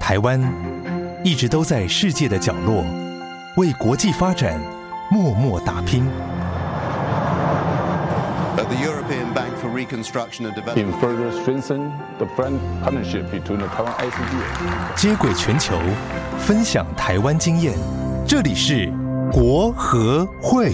台湾一直都在世界的角落，为国际发展默默打拼。接轨全球，分享台湾经验，这里是国和会。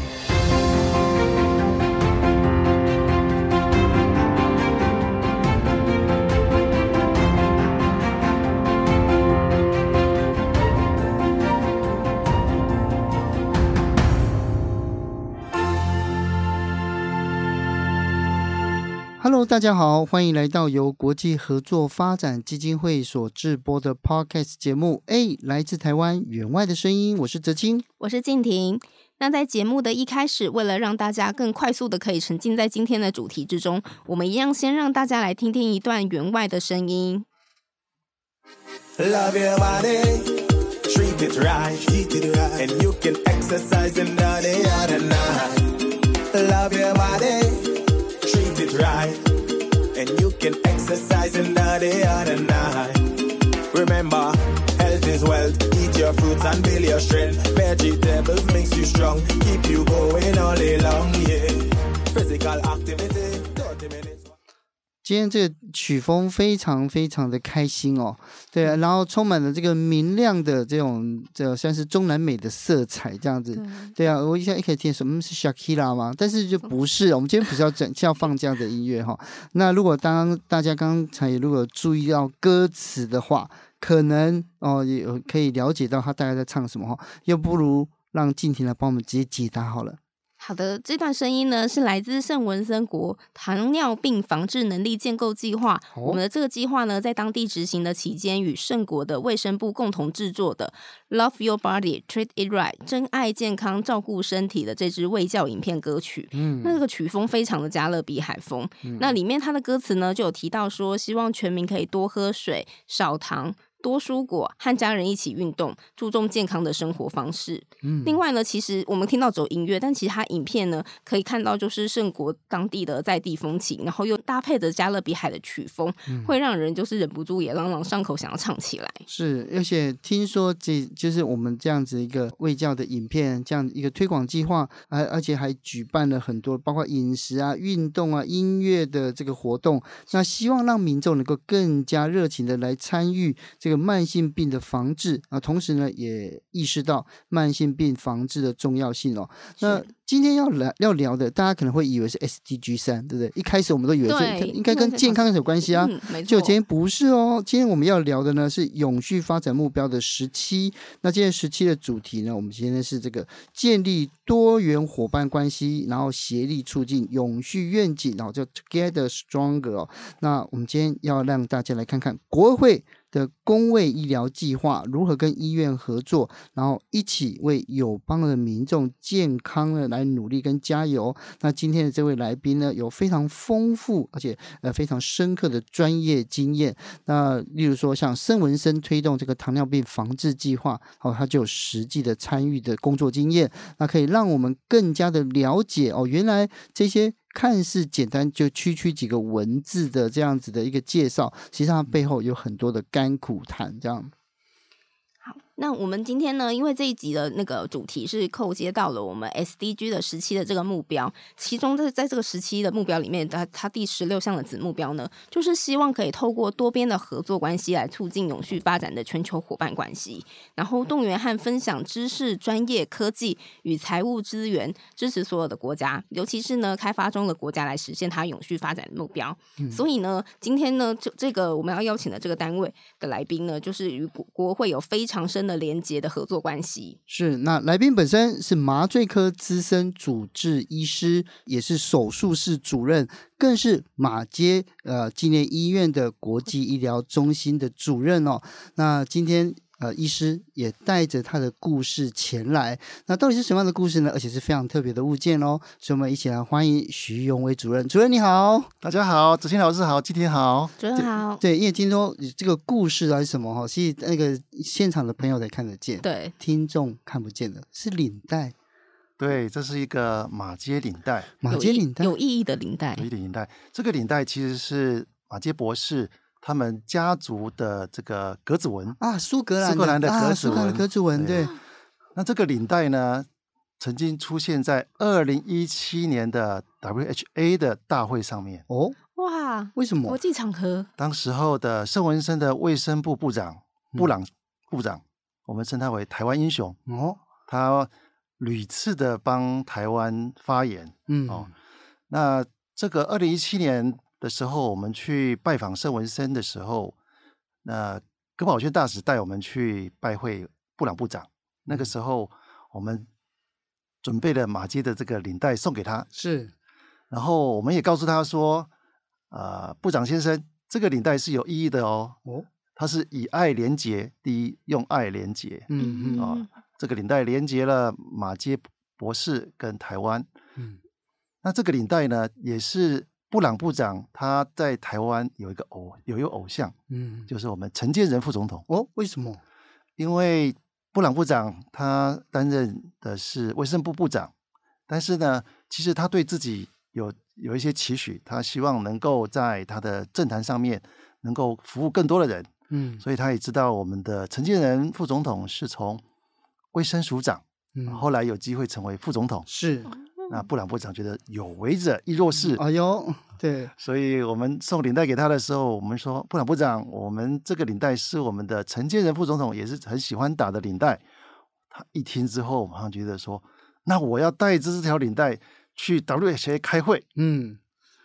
大家好，欢迎来到由国际合作发展基金会所制播的 Podcast 节目。哎，来自台湾员外的声音，我是泽青，我是静婷。那在节目的一开始，为了让大家更快速的可以沉浸在今天的主题之中，我们一样先让大家来听听一段员外的声音。Love your body, treat it right, and you can exercise in the other night. Love your body, treat it right. And you can exercise another other night. Remember, health is wealth. Eat your fruits and build your strength. Vegetables makes you strong. Keep you going all day long, yeah. Physical activity, 30 minutes. 今天这个曲风非常非常的开心哦，对啊，然后充满了这个明亮的这种，这算是中南美的色彩这样子，对，对啊，我一下一开始听什么是 Shakira 吗？但是就不是，我们今天不是要整，要放这样的音乐哈、哦。那如果当大家刚才如果注意到歌词的话，可能哦也可以了解到他大概在唱什么哈，又不如让静婷来帮我们直接解答好了。好的，这段声音呢是来自圣文森国糖尿病防治能力建构计划。哦、我们的这个计划呢，在当地执行的期间，与圣国的卫生部共同制作的《Love Your Body, Treat It Right》真爱健康照顾身体的这支卫教影片歌曲。嗯，那这个曲风非常的加勒比海风。嗯、那里面它的歌词呢，就有提到说，希望全民可以多喝水、少糖。多蔬果，和家人一起运动，注重健康的生活方式。嗯，另外呢，其实我们听到走音乐，但其实它影片呢，可以看到就是圣国当地的在地风情，然后又搭配着加勒比海的曲风，嗯、会让人就是忍不住也朗朗上口，想要唱起来。是，而且听说这就是我们这样子一个卫教的影片，这样一个推广计划，而而且还举办了很多包括饮食啊、运动啊、音乐的这个活动，那希望让民众能够更加热情的来参与。这个慢性病的防治啊，同时呢，也意识到慢性病防治的重要性哦。那今天要来要聊的，大家可能会以为是 SDG 三，对不对？一开始我们都以为这应该跟健康有关系啊，嗯、没错。就今天不是哦。今天我们要聊的呢是永续发展目标的十七。那今天十七的主题呢，我们今天是这个建立多元伙伴关系，然后协力促进永续愿景，然后叫 Together Stronger 哦。那我们今天要让大家来看看国会的公卫医疗计划如何跟医院合作，然后一起为友邦的民众健康的来努力跟加油。那今天的这位来宾呢，有非常丰富而且呃非常深刻的专业经验。那例如说像圣文生推动这个糖尿病防治计划，哦，他就有实际的参与的工作经验，那可以让我们更加的了解哦，原来这些。看似简单，就区区几个文字的这样子的一个介绍，实际上背后有很多的甘苦谈，这样。那我们今天呢，因为这一集的那个主题是扣接到了我们 SDG 的时期的这个目标，其中在在这个时期的目标里面，它它第十六项的子目标呢，就是希望可以透过多边的合作关系来促进永续发展的全球伙伴关系，然后动员和分享知识、专业、科技与财务资源，支持所有的国家，尤其是呢开发中的国家来实现它永续发展的目标。嗯、所以呢，今天呢，就这个我们要邀请的这个单位的来宾呢，就是与国国会有非常深的连接的合作关系是，那来宾本身是麻醉科资深主治医师，也是手术室主任，更是马街呃纪念医院的国际医疗中心的主任哦。那今天。呃，医师也带着他的故事前来，那到底是什么样的故事呢？而且是非常特别的物件哦，所以我们一起来欢迎徐永伟主任。主任你好，大家好，子欣老师好，今天好，主任好。对，因为听说这个故事还是什么哈，其实那个现场的朋友才看得见，对，听众看不见的，是领带。对，这是一个马街领带，马街领带有意义的领带，有意义的领带。这个领带其实是马街博士。他们家族的这个格子纹啊，苏格兰苏格兰的格子纹，啊、格子纹对。对那这个领带呢，曾经出现在二零一七年的 WHA 的大会上面。哦，哇，为什么？国际场合。当时候的圣文森的卫生部部长布朗部长，嗯、我们称他为台湾英雄。哦，他屡次的帮台湾发言。嗯，哦，那这个二零一七年的时候，我们去拜访圣文森的时候，那耿宝轩大使带我们去拜会布朗部长。那个时候，我们准备了马街的这个领带送给他，是。然后我们也告诉他说，呃，部长先生，这个领带是有意义的哦。哦。它是以爱连结，第一用爱连结。嗯嗯。啊、哦，这个领带连结了马街博士跟台湾。嗯。那这个领带呢，也是布朗部长他在台湾有一个偶有一个偶像，嗯，就是我们陈建仁副总统。哦，为什么？因为。布朗部长他担任的是卫生部部长，但是呢，其实他对自己有有一些期许，他希望能够在他的政坛上面能够服务更多的人，嗯，所以他也知道我们的陈建仁副总统是从卫生署长，嗯，后来有机会成为副总统，是。那布朗部长觉得有为者亦若是，哎呦，对，所以我们送领带给他的时候，我们说布朗部长，我们这个领带是我们的陈建仁副总统也是很喜欢打的领带。他一听之后，马上觉得说，那我要带着这条领带去 WHA 开会。嗯，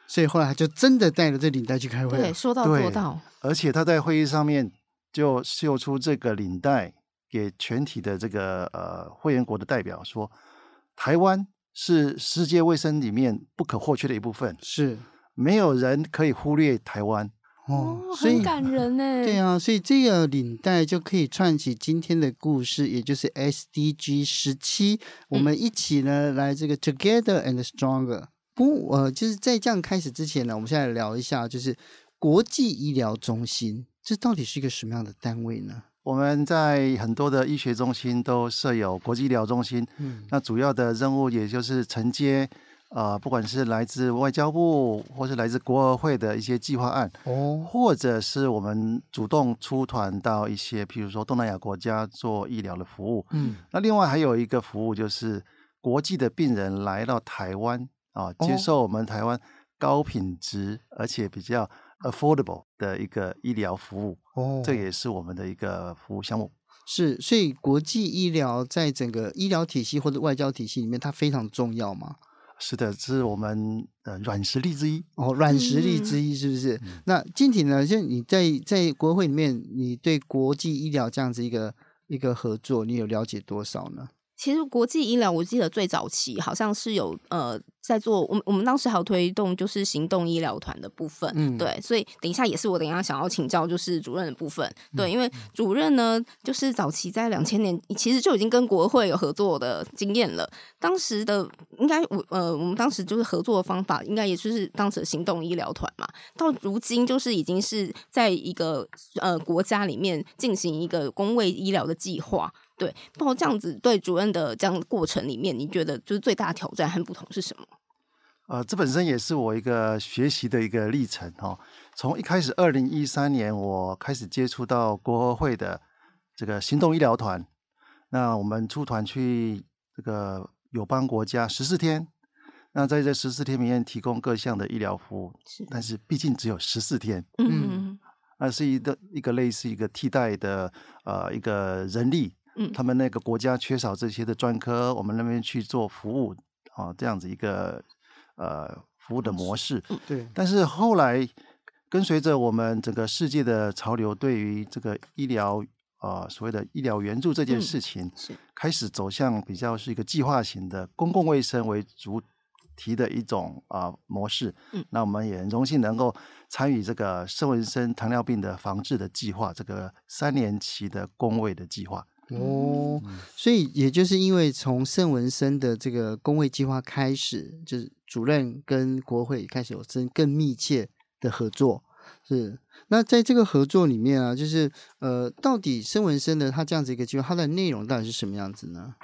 所以后来他就真的带着这领带去开会，对，说到做到。而且他在会议上面就秀出这个领带给全体的这个呃会员国的代表说，台湾。是世界卫生里面不可或缺的一部分，是没有人可以忽略台湾哦，很感人呢。对啊，所以这个领带就可以串起今天的故事，也就是 SDG 十七，我们一起呢来这个 Together and Stronger。不，呃，就是在这样开始之前呢，我们现在来聊一下，就是国际医疗中心，这到底是一个什么样的单位呢？我们在很多的医学中心都设有国际医疗中心，嗯，那主要的任务也就是承接，呃，不管是来自外交部或是来自国合会的一些计划案，哦，或者是我们主动出团到一些，譬如说东南亚国家做医疗的服务，嗯，那另外还有一个服务就是国际的病人来到台湾啊，呃，接受我们台湾高品质而且比较。Affordable 的一个医疗服务哦，这也是我们的一个服务项目。是，所以国际医疗在整个医疗体系或者外交体系里面，它非常重要吗？是的，这是我们呃软实力之一。哦，软实力之一是不是？嗯、那靖婷呢？就你在在国会里面，你对国际医疗这样子一个一个合作，你有了解多少呢？其实国际医疗，我记得最早期好像是有呃。在做我们我们当时还有推动就是行动医疗团的部分，嗯，对，所以等一下也是我等一下想要请教就是主任的部分，对，因为主任呢就是早期在两千年其实就已经跟国会有合作的经验了，当时的应该我呃我们当时就是合作的方法应该也就是当时的行动医疗团嘛，到如今就是已经是在一个呃国家里面进行一个公卫医疗的计划，对，包括这样子对主任的这样的过程里面，你觉得就是最大的挑战和不同是什么？呃，这本身也是我一个学习的一个历程哈。从一开始，二零一三年我开始接触到国合会的这个行动医疗团，那我们出团去这个友邦国家十四天，那在这十四天里面提供各项的医疗服务，是但是毕竟只有十四天，嗯，那是一个一个类似一个替代的呃一个人力，嗯，他们那个国家缺少这些的专科，我们那边去做服务啊，这样子一个。呃，服务的模式，对。但是后来跟随着我们整个世界的潮流，对于这个医疗呃所谓的医疗援助这件事情，是开始走向比较是一个计划型的公共卫生为主题的一种啊、呃、模式。嗯，那我们也很荣幸能够参与这个圣文森糖尿病的防治的计划，这个三年期的公卫的计划。哦，所以也就是因为从盛文生的这个工会计划开始，就是主任跟国会开始有更更密切的合作。是，那在这个合作里面啊，就是呃，到底圣文生的他这样子一个计划，它的内容到底是什么样子呢？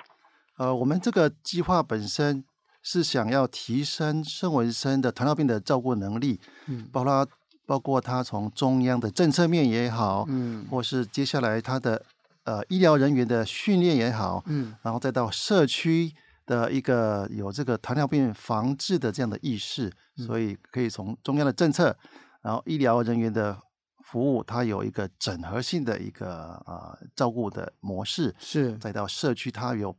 呃，我们这个计划本身是想要提升圣文生的糖尿病的照顾能力，嗯，包括包括他从中央的政策面也好，嗯，或是接下来他的呃医疗人员的训练也好，嗯，然后再到社区的一个有这个糖尿病防治的这样的意识，嗯、所以可以从中央的政策，然后医疗人员的服务，它有一个整合性的一个呃照顾的模式，是再到社区，它有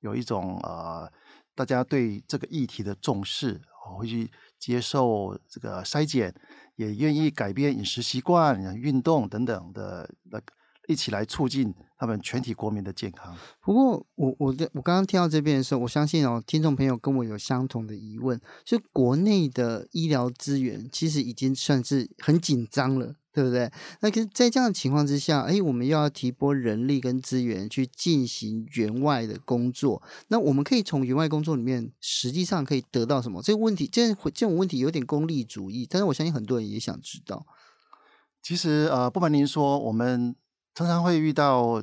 有一种呃大家对这个议题的重视，会去接受这个筛检，也愿意改变饮食习惯、运动等等的那个。一起来促进他们全体国民的健康。不过，我我的我刚刚听到这边的时候，我相信哦，听众朋友跟我有相同的疑问，就国内的医疗资源其实已经算是很紧张了，对不对？那可是在这样的情况之下，哎，我们又要提拨人力跟资源去进行援外的工作，那我们可以从援外工作里面实际上可以得到什么？这个问题，这这种问题有点功利主义，但是我相信很多人也想知道。其实呃，不瞒您说，我们。常常会遇到，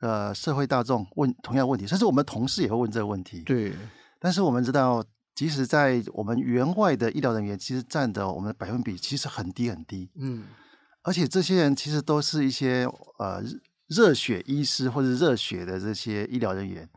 呃，社会大众问同样问题，甚至我们同事也会问这个问题。对，但是我们知道，即使在我们援外的医疗人员，其实占的我们的百分比其实很低很低。嗯，而且这些人其实都是一些呃热血医师或者热血的这些医疗人员。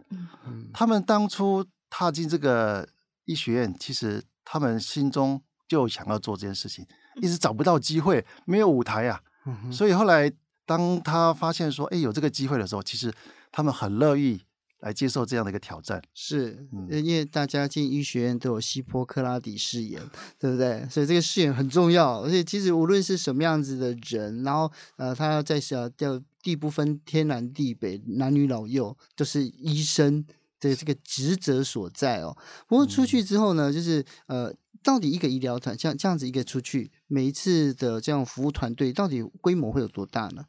嗯，他们当初踏进这个医学院，其实他们心中就想要做这件事情，一直找不到机会，没有舞台啊。嗯，所以后来。当他发现说，哎，有这个机会的时候，其实他们很乐意来接受这样的一个挑战。是，嗯，因为大家进医学院都有希波克拉底誓言，对不对？所以这个誓言很重要。而且其实无论是什么样子的人，然后呃，他要在小掉地不分天南地北，男女老幼，都是医生的这个职责所在哦。不过出去之后呢，就是呃。到底一个医疗团像这样子一个出去，每一次的这样服务团队，到底规模会有多大呢？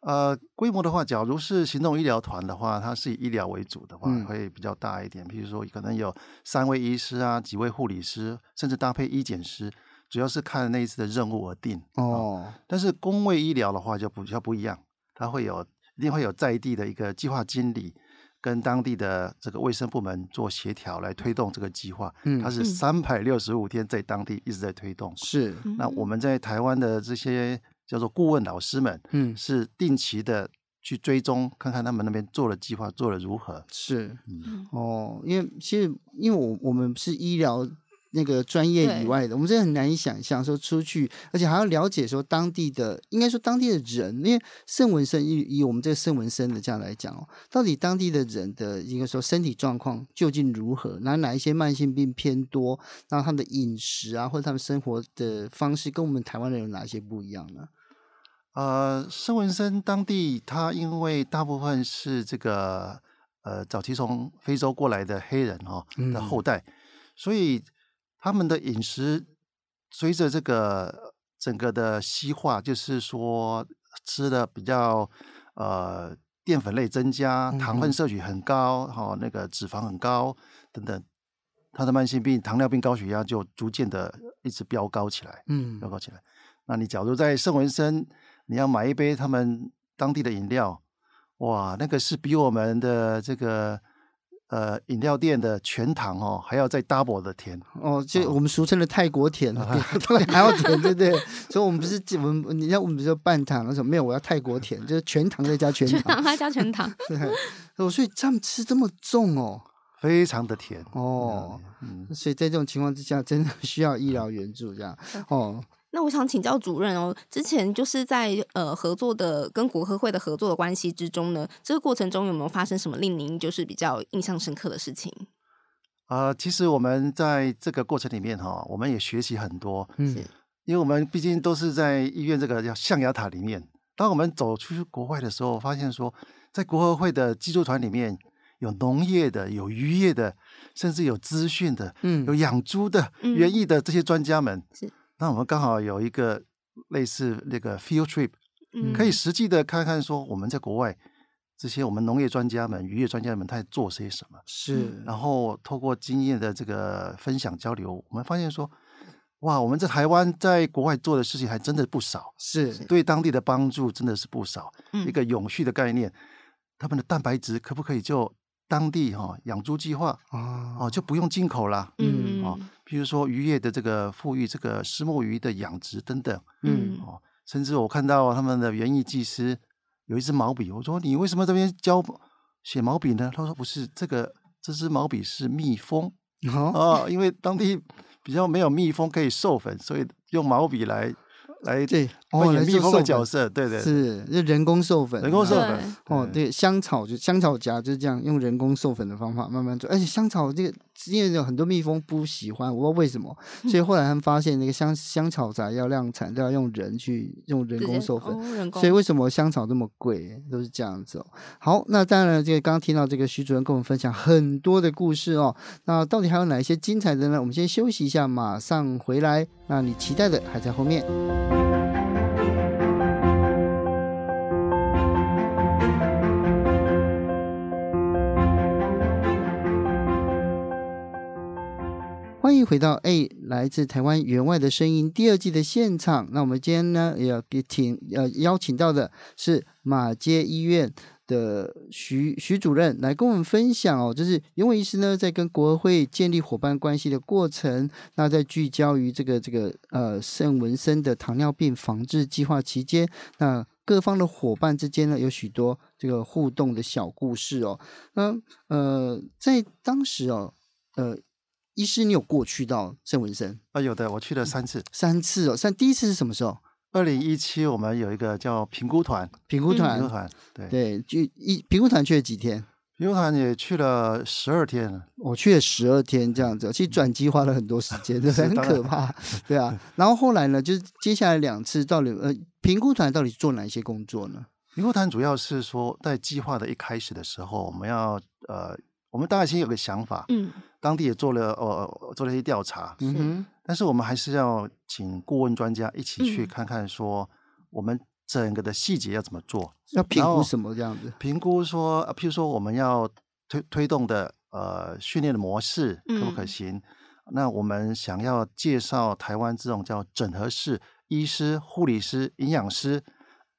呃，规模的话，假如是行动医疗团的话，它是以医疗为主的话，嗯、会比较大一点。比如说，可能有三位医师啊，几位护理师，甚至搭配医检师，主要是看那一次的任务而定。哦，哦，但是公卫医疗的话就比较不一样，它会有一定会有在地的一个计划经理。跟当地的这个卫生部门做协调，来推动这个计划。嗯，它是三百六十五天在当地一直在推动。是。那我们在台湾的这些叫做顾问老师们，嗯，是定期的去追踪，看看他们那边做的计划做的如何。是。嗯。哦，因为其实因为我我们是医疗。那个专业以外的，我们真的很难以想象说出去，而且还要了解说当地的，应该说当地的人，因为圣文森以以我们这个圣文森的这样来讲哦，到底当地的人的一个说身体状况究竟如何？哪哪一些慢性病偏多？然后他们的饮食啊，或者他们生活的方式跟我们台湾人有哪些不一样呢？呃，圣文生当地，他因为大部分是这个呃早期从非洲过来的黑人哈、哦、的后代，嗯、所以。他们的饮食随着这个整个的西化，就是说吃的比较呃淀粉类增加，糖分摄取很高，哈、嗯哦，那个脂肪很高等等，他的慢性病糖尿病、高血压就逐渐的一直飙高起来，嗯，飙高起来。那你假如在圣文森，你要买一杯他们当地的饮料，哇，那个是比我们的这个。呃，饮料店的全糖哦，还要再 double 的甜哦，就我们俗称的泰国甜，哦、还要甜，对不对？所以，我们不是我们，你像我们比如说半糖那种，没有，我要泰国甜，就是全糖再加全糖，全糖再加全糖。对，所以他们吃这么重哦，非常的甜哦，嗯，所以在这种情况之下，真的需要医疗援助这样哦。那我想请教主任哦，之前就是在呃合作的跟国科会的合作的关系之中呢，这个过程中有没有发生什么令您就是比较印象深刻的事情？呃，其实我们在这个过程里面哈，我们也学习很多，嗯，因为我们毕竟都是在医院这个叫象牙塔里面。当我们走出去国外的时候，发现说，在国合会的技术团里面有农业的，有渔业的，甚至有资讯的，嗯，有养猪的、园艺的这些专家们，是。那我们刚好有一个类似那个 field trip，嗯，可以实际的看看说我们在国外这些我们农业专家们、渔业专家们他在做些什么。是，然后透过经验的这个分享交流，我们发现说，哇，我们在台湾在国外做的事情还真的不少，是对当地的帮助真的是不少。一个永续的概念，他们的蛋白质可不可以就当地哈养猪计划啊，哦就不用进口了。嗯。嗯哦，比如说渔业的这个富裕，这个石墨鱼的养殖等等，嗯哦，甚至我看到他们的园艺技师有一支毛笔，我说你为什么这边教写毛笔呢？他说不是，这个这支毛笔是蜜蜂好，哦，因为当地比较没有蜜蜂可以授粉，所以用毛笔来。来对，扮哦，演蜜蜂的角色，对对，是，就人工授粉，人工授粉，哦，对，香草就香草荚就是这样用人工授粉的方法慢慢做，而且香草这个因为有很多蜜蜂不喜欢，我不知道为什么，所以后来他们发现那个香香草荚要量产都要用人去用人工授粉，所以为什么香草这么贵都是这样子哦。好，那当然这个刚刚听到这个徐主任跟我们分享很多的故事哦，那到底还有哪一些精彩的呢？我们先休息一下，马上回来。那你期待的还在后面。迎回到《哎，来自台湾员外的声音》第二季的现场。那我们今天呢，也要给请呃邀请到的是马街医院的徐徐主任来跟我们分享哦，就是袁伟医师呢在跟国合会建立伙伴关系的过程，那在聚焦于这个这个呃圣文森的糖尿病防治计划期间，那各方的伙伴之间呢有许多这个互动的小故事哦。那呃在当时哦呃。医师，你有过去到圣文森啊？有的，我去了三次，三次哦。三第一次是什么时候？二零一七，我们有一个叫评估团，评估团，评估团，对对，就一评估团去了几天？评估团也去了十二天，我去了十二天这样子。其实转机花了很多时间，对，很可怕，对啊。然后后来呢，就是接下来两次到底呃，评估团到底做哪一些工作呢？评估团主要是说，在计划的一开始的时候，我们要呃。我们当然先有个想法，嗯，当地也做了呃做了一些调查，嗯哼，但是我们还是要请顾问专家一起去看看，说我们整个的细节要怎么做，要评估什么这样子？评估说，譬如说我们要推推动的呃训练的模式可不可行？嗯、那我们想要介绍台湾这种叫整合式医师、护理师、营养师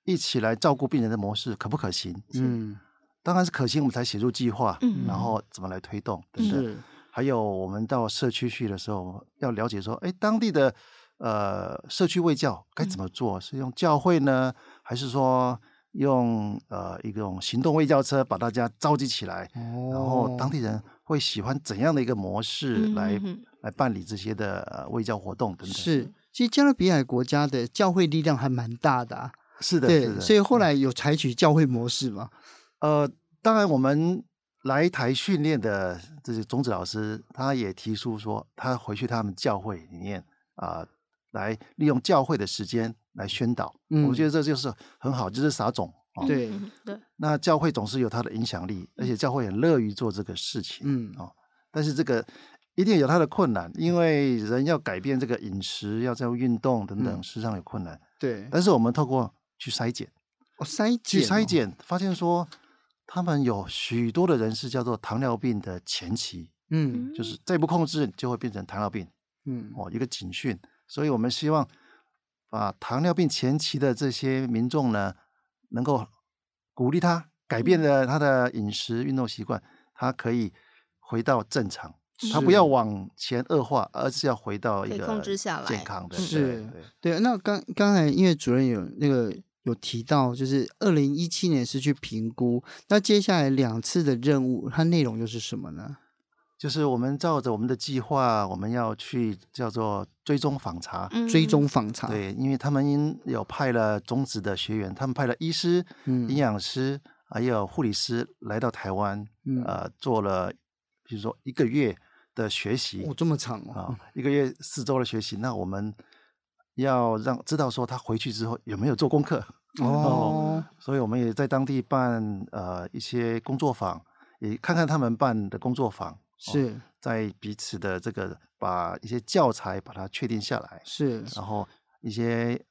一起来照顾病人的模式可不可行？嗯。当然是可行，我们才写入计划，嗯、然后怎么来推动等等。是还有我们到社区去的时候，要了解说，哎，当地的呃社区卫教该怎么做？嗯、是用教会呢，还是说用呃一种行动卫教车把大家召集起来？哦、然后当地人会喜欢怎样的一个模式来、嗯、来办理这些的呃卫教活动等等？是，其实加勒比海国家的教会力量还蛮大的啊。是的，对，是的所以后来有采取教会模式吗？呃，当然，我们来台训练的这些种子老师，他也提出说，他回去他们教会里面啊、呃，来利用教会的时间来宣导。嗯，我觉得这就是很好，就是撒种。哦、对对。那教会总是有它的影响力，而且教会很乐于做这个事情。嗯哦，但是这个一定有它的困难，因为人要改变这个饮食，要这样运动等等，实际上有困难。对。但是我们透过去筛检，哦，筛检、哦，去筛检，发现说。他们有许多的人是叫做糖尿病的前期，嗯，就是再不控制就会变成糖尿病，嗯，哦，一个警讯。所以我们希望把糖尿病前期的这些民众呢，能够鼓励他改变了他的饮食运动习惯，他可以回到正常，他不要往前恶化，而是要回到一个控制下来健康的。是，对。那刚刚才因为主任有那个。有提到，就是二零一七年是去评估，那接下来两次的任务，它内容又是什么呢？就是我们照着我们的计划，我们要去叫做追踪访查，嗯、追踪访查。对，因为他们有派了中职的学员，他们派了医师、嗯、营养师还有护理师来到台湾，嗯、呃，做了比如说一个月的学习，哦，这么长哦，哦一个月四周的学习，那我们。要让知道说他回去之后有没有做功课。哦，哦，所以我们也在当地办呃一些工作坊，也看看他们办的工作坊是、哦、在彼此的这个把一些教材把它确定下来是，然后一些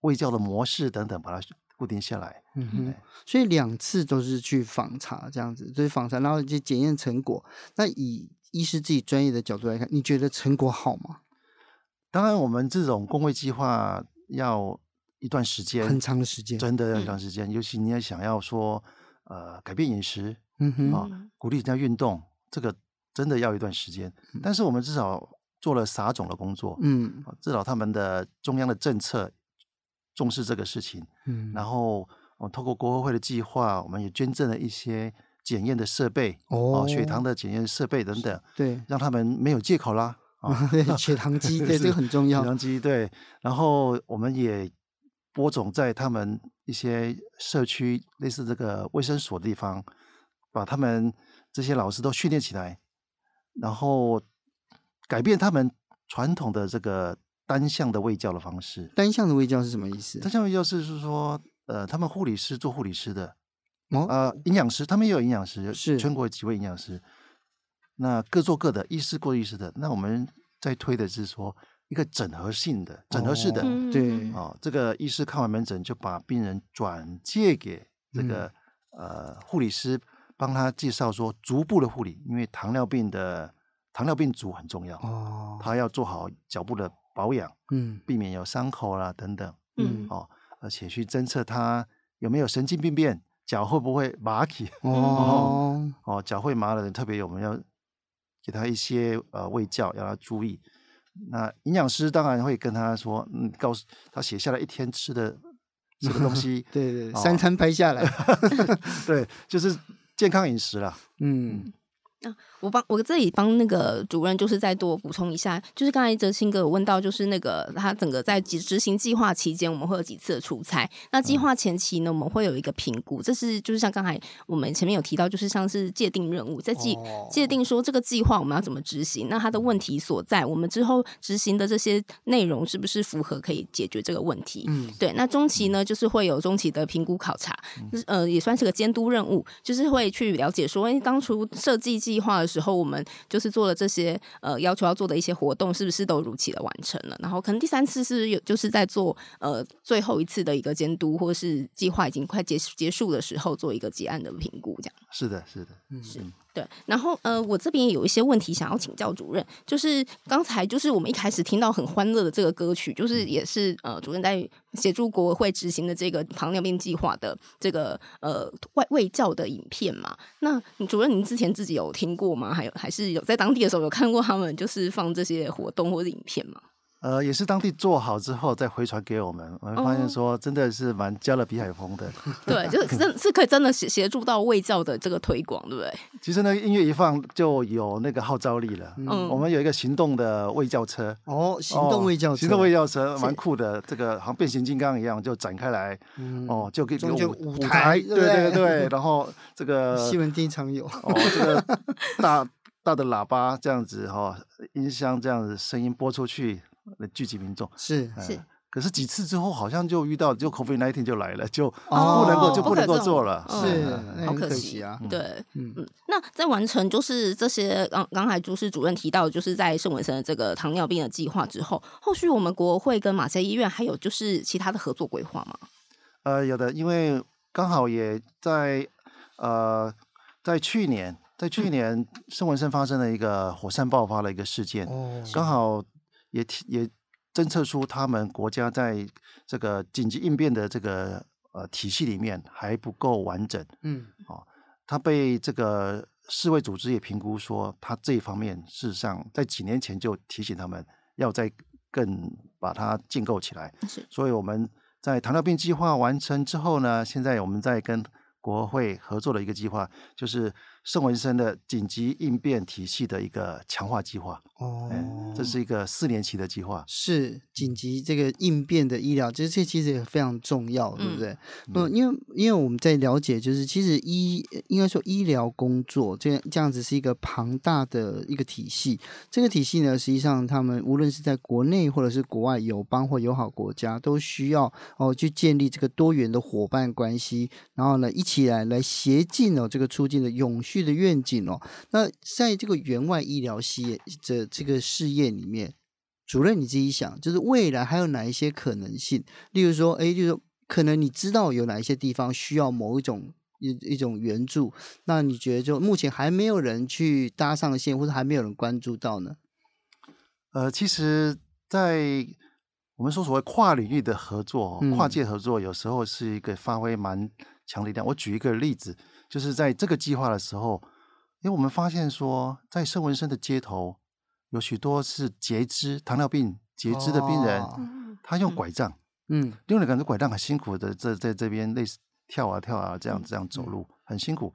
卫教的模式等等把它固定下来，嗯哼，所以两次都是去访查这样子，就是访查，然后就检验成果。那以医师自己专业的角度来看，你觉得成果好吗？当然，我们这种公卫计划要一段时间，很长的时间，真的要一段时间。嗯、尤其你要想要说，呃，改变饮食，嗯哼，啊，鼓励人家运动，这个真的要一段时间。但是我们至少做了撒种的工作，嗯，至少他们的中央的政策重视这个事情，嗯，然后我们透过国合会的计划，我们也捐赠了一些检验的设备，哦，血糖的检验设备等等，对，让他们没有借口啦。啊，对，血糖机，对，这个很重要。血糖机，对。然后我们也播种在他们一些社区，类似这个卫生所的地方，把他们这些老师都训练起来，然后改变他们传统的这个单向的喂教的方式。单向的喂教是什么意思？单向喂教是是说，呃，他们护理师做护理师的，哦，呃，营养师他们也有营养师，是全国有几位营养师。那各做各的，医师过医师的。那我们在推的是说一个整合性的、整合式的，哦、对，哦，这个医师看完门诊就把病人转介给这个、嗯、呃护理师，帮他介绍说足部的护理，因为糖尿病的糖尿病足很重要哦，他要做好脚部的保养，嗯，避免有伤口啦等等，嗯，哦，而且去侦测他有没有神经病变，脚会不会麻起，哦，哦，脚会麻的人特别我们要。给他一些呃喂教，要他注意。那营养师当然会跟他说，嗯，告诉他写下来一天吃的什 么东西，对对，哦、三餐拍下来，对，就是健康饮食啦。嗯。啊，我帮我这里帮那个主任，就是再多补充一下，就是刚才哲青哥有问到，就是那个他整个在执执行计划期间，我们会有几次的出差。那计划前期呢，我们会有一个评估，这是就是像刚才我们前面有提到，就是像是界定任务，在计界定说这个计划我们要怎么执行，那它的问题所在，我们之后执行的这些内容是不是符合可以解决这个问题？嗯，对。那中期呢，就是会有中期的评估考察，就是呃也算是个监督任务，就是会去了解说，哎当初设计计划的时候，我们就是做了这些呃要求要做的一些活动，是不是都如期的完成了？然后可能第三次是有就是在做呃最后一次的一个监督，或是计划已经快结结束的时候，做一个结案的评估，这样。是的，是的，嗯，是。对，然后呃，我这边也有一些问题想要请教主任，就是刚才就是我们一开始听到很欢乐的这个歌曲，就是也是呃主任在协助国合会执行的这个糖尿病计划的这个呃外卫教的影片嘛。那主任您之前自己有听过吗？还有还是有在当地的时候有看过他们就是放这些活动或者影片吗？呃，也是当地做好之后再回传给我们，我们发现说真的是蛮加勒比海风的。对，就是真是可以真的协协助到卫教的这个推广，对不对？其实那个音乐一放就有那个号召力了。嗯，我们有一个行动的卫教车。哦，行动卫教车，行动卫教车蛮酷的，这个好像变形金刚一样，就展开来。嗯、哦，就给就舞舞台，对对对，然后这个西门町常有。哦，这个大大的喇叭这样子哈、哦，音箱这样子声音播出去。聚集民众是是，可是几次之后好像就遇到就 COVID-19 就来了，就不能哦够就不能够做了，是好可惜啊。对，嗯嗯。那在完成就是这些刚刚才朱氏主任提到，就是在圣文森的这个糖尿病的计划之后，后续我们国会跟马偕医院还有就是其他的合作规划吗？呃，有的，因为刚好也在呃在去年，在去年圣文森发生了一个火山爆发的一个事件，哦，刚好。也提也侦测出他们国家在这个紧急应变的这个呃体系里面还不够完整，嗯，哦，他被这个世卫组织也评估说，他这一方面事实上在几年前就提醒他们要再更把它建构起来，是，所以我们在糖尿病计划完成之后呢，现在我们在跟国会合作的一个计划，就是圣文生的紧急应变体系的一个强化计划。哦，这是一个四年期的计划，是紧急这个应变的医疗，这这其实也非常重要，对不对？嗯，因为因为我们在了解，就是其实医应该说医疗工作这样这样子是一个庞大的一个体系。这个体系呢，实际上他们无论是在国内或者是国外友邦或友好国家，都需要哦去建立这个多元的伙伴关系，然后呢一起来来协进哦这个促进的永续的愿景哦。那在这个援外医疗系的这个事业里面，主任你自己想，就是未来还有哪一些可能性？例如说，哎，就是可能你知道有哪一些地方需要某一种一一种援助，那你觉得就目前还没有人去搭上线，或者还没有人关注到呢？呃，其实，在我们说所谓跨领域的合作、哦、跨界合作，有时候是一个发挥蛮强力量。我举一个例子，就是在这个计划的时候。因为我们发现说，在圣文森的街头，有许多是截肢、糖尿病截肢的病人，哦、他用拐杖，嗯，用了两个拐杖很辛苦的，在在这边类似跳啊跳啊这样这样走路，嗯、很辛苦。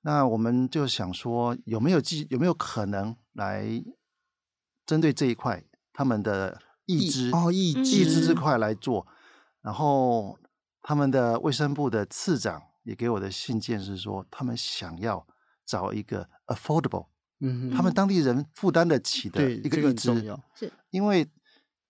那我们就想说，有没有机有没有可能来针对这一块他们的义肢哦义义肢这块来做？然后他们的卫生部的次长也给我的信件是说，他们想要找一个 affordable，嗯哼，他们当地人负担得起的一个义肢，是因为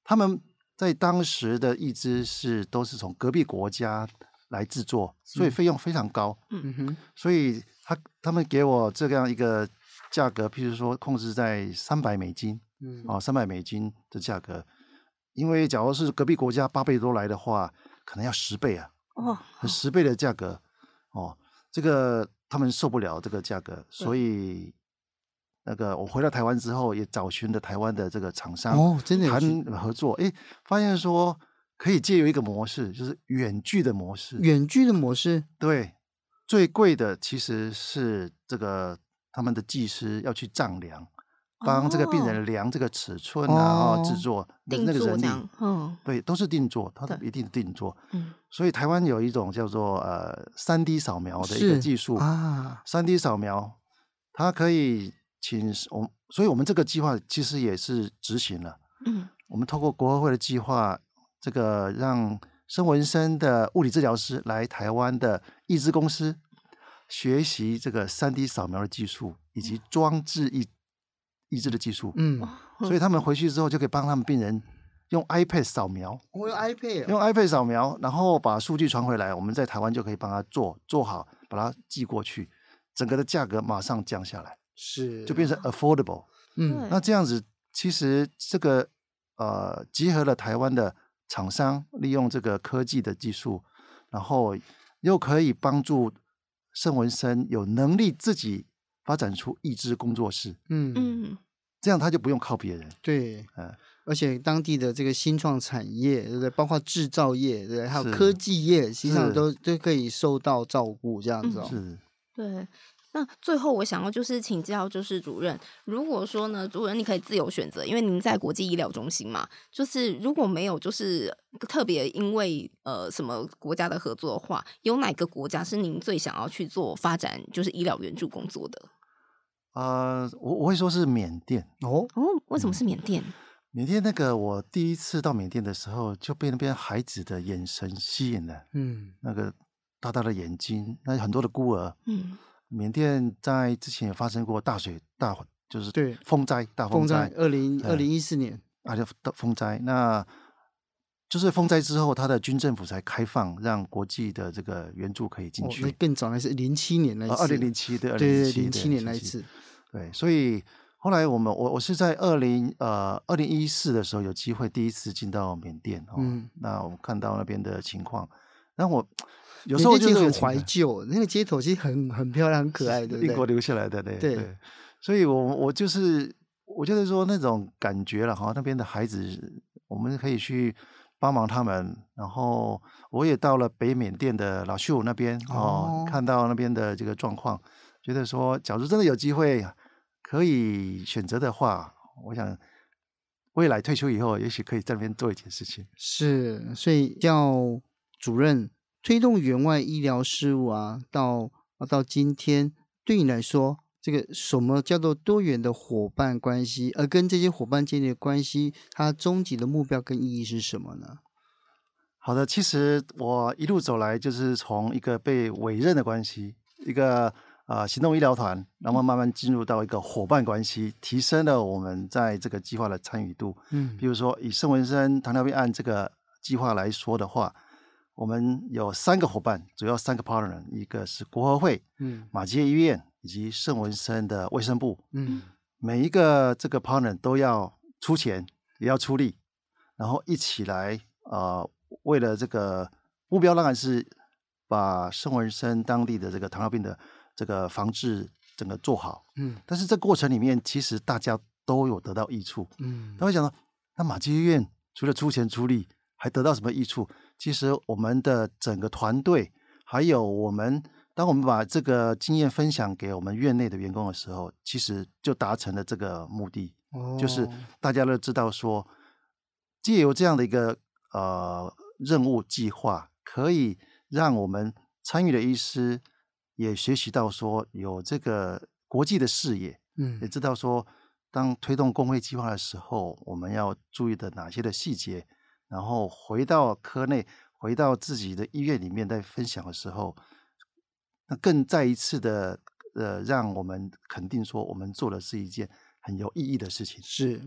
他们在当时的义肢是都是从隔壁国家来制作，所以费用非常高。嗯哼，所以他他们给我这样一个价格，譬如说控制在三百美金，嗯，哦，三百美金的价格。因为假如是隔壁国家八倍多来的话，可能要十倍啊，哦，十倍的价格，哦，这个他们受不了这个价格，所以那个我回到台湾之后，也找寻了台湾的这个厂商哦，真的谈合作，哎，发现说可以借由一个模式，就是远距的模式，远距的模式，对，最贵的其实是这个他们的技师要去丈量。帮这个病人量这个尺寸啊，制作的那个人力，嗯，对，都是定做，他一定定做。嗯，所以台湾有一种叫做呃三 D 扫描的一个技术啊，三 D 扫描，它可以请我，所以我们这个计划其实也是执行了。嗯，我们透过国合会的计划，这个让生文生的物理治疗师来台湾的义肢公司学习这个三 D 扫描的技术以及装置义。义肢的技术，嗯，所以他们回去之后就可以帮他们病人用 iPad 扫描，我用 iPad，用 iPad 扫描，然后把数据传回来，我们在台湾就可以帮他做做好，把它寄过去，整个的价格马上降下来，是，就变成 affordable，嗯，那这样子其实这个呃，集合了台湾的厂商，利用这个科技的技术，然后又可以帮助圣文生有能力自己。发展出一支工作室，嗯嗯，这样他就不用靠别人，对，嗯，而且当地的这个新创产业，对不对？包括制造业，对不对？还有科技业，实际上都都可以受到照顾，这样子哦。是，对。那最后我想要就是请教，就是主任，如果说呢，主任你可以自由选择，因为您在国际医疗中心嘛，就是如果没有就是特别因为呃什么国家的合作的话，有哪个国家是您最想要去做发展就是医疗援助工作的？呃，我我会说是缅甸哦哦，为什么是缅甸？嗯，缅甸那个我第一次到缅甸的时候，就被那边孩子的眼神吸引了，嗯，那个大大的眼睛，那很多的孤儿，嗯。缅甸在之前也发生过大水大，就是对风灾大风灾，二零二零一四年啊，就风灾，那就是风灾之后，他的军政府才开放，让国际的这个援助可以进去。哦、那更早还是零七年那一次，二零零七对，对对零七年那一次，对，所以后来我们我我是在二零呃二零一四的时候有机会第一次进到缅甸哦，嗯、那我看到那边的情况，那我。有时候就很怀旧，那个街头其实很很漂亮、很可爱的，英国留下来的，对对，对。所以我我就是，我就是说那种感觉了哈。那边的孩子，我们可以去帮忙他们。然后我也到了北缅甸的老秀那边哦，看到那边的这个状况，觉得说，假如真的有机会可以选择的话，我想未来退休以后，也许可以在那边做一件事情。是，所以叫主任。推动员外医疗事务啊，到到今天，对你来说，这个什么叫做多元的伙伴关系？而跟这些伙伴建立的关系，它终极的目标跟意义是什么呢？好的，其实我一路走来，就是从一个被委任的关系，一个啊、呃、行动医疗团，然后慢慢进入到一个伙伴关系，提升了我们在这个计划的参与度。嗯，比如说以圣文森糖尿病案这个计划来说的话。我们有三个伙伴，主要三个 partner，一个是国合会，嗯，马街医院以及圣文森的卫生部，嗯，每一个这个 partner 都要出钱，也要出力，然后一起来啊、呃，为了这个目标，当然是把圣文森当地的这个糖尿病的这个防治整个做好，嗯，但是这过程里面，其实大家都有得到益处，嗯，他会想到，那马偕医院除了出钱出力，还得到什么益处？其实我们的整个团队，还有我们当我们把这个经验分享给我们院内的员工的时候，其实就达成了这个目的，哦、就是大家都知道说，借由这样的一个呃任务计划，可以让我们参与的医师也学习到说有这个国际的视野，嗯，也知道说当推动工会计划的时候，我们要注意的哪些的细节，然后回到科内，回到自己的医院里面，在分享的时候。那更再一次的，呃，让我们肯定说，我们做的是一件很有意义的事情。是，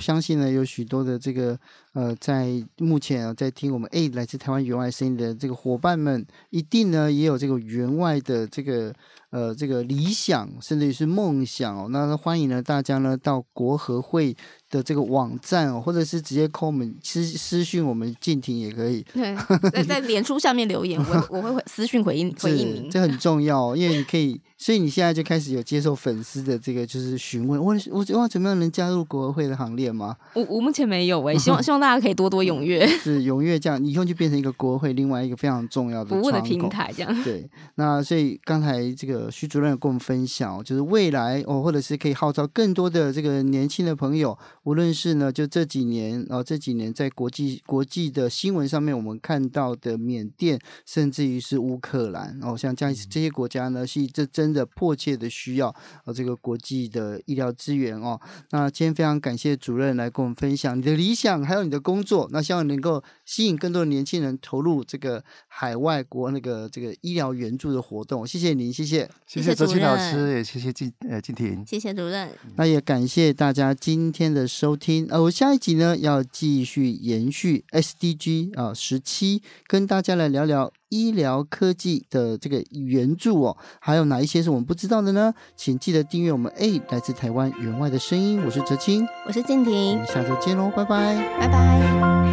相信呢，有许多的这个呃，在目前啊，在听我们诶来自台湾员外声音的这个伙伴们，一定呢也有这个员外的这个呃这个理想，甚至于是梦想哦。那欢迎呢大家呢到国合会的这个网站哦，或者是直接 call 我们私私讯我们静婷也可以。对，在在脸书下面留言，我我会私讯回应 回应您。这很重要，哦因为你可以，所以你现在就开始有接受粉丝的这个就是询问，我我我怎么样能加入国合会的行列吗？我我目前没有哎、欸，希望希望大家可以多多踊跃，是踊跃这样，以后就变成一个国合会另外一个非常重要的服务的平台这样。对，那所以刚才这个徐主任有跟我们分享，就是未来哦，或者是可以号召更多的这个年轻的朋友，无论是呢就。这几年啊，这几年在国际国际的新闻上面，我们看到的缅甸，甚至于是乌克兰哦，像这样这些国家呢，是这真的迫切的需要呃这个国际的医疗资源哦。那今天非常感谢主任来跟我们分享你的理想，还有你的工作，那希望能够吸引更多的年轻人投入这个海外国那个这个医疗援助的活动。谢谢您，谢谢，谢谢泽青老师，也谢谢静呃静婷，谢谢主任。那也感谢大家今天的收听哦。下一集呢，要继续延续 SDG 啊十七，跟大家来聊聊医疗科技的这个援助哦，还有哪一些是我们不知道的呢？请记得订阅我们 A 来自台湾员外的声音，我是泽青，我是静婷，我们下周见喽，拜拜，拜拜。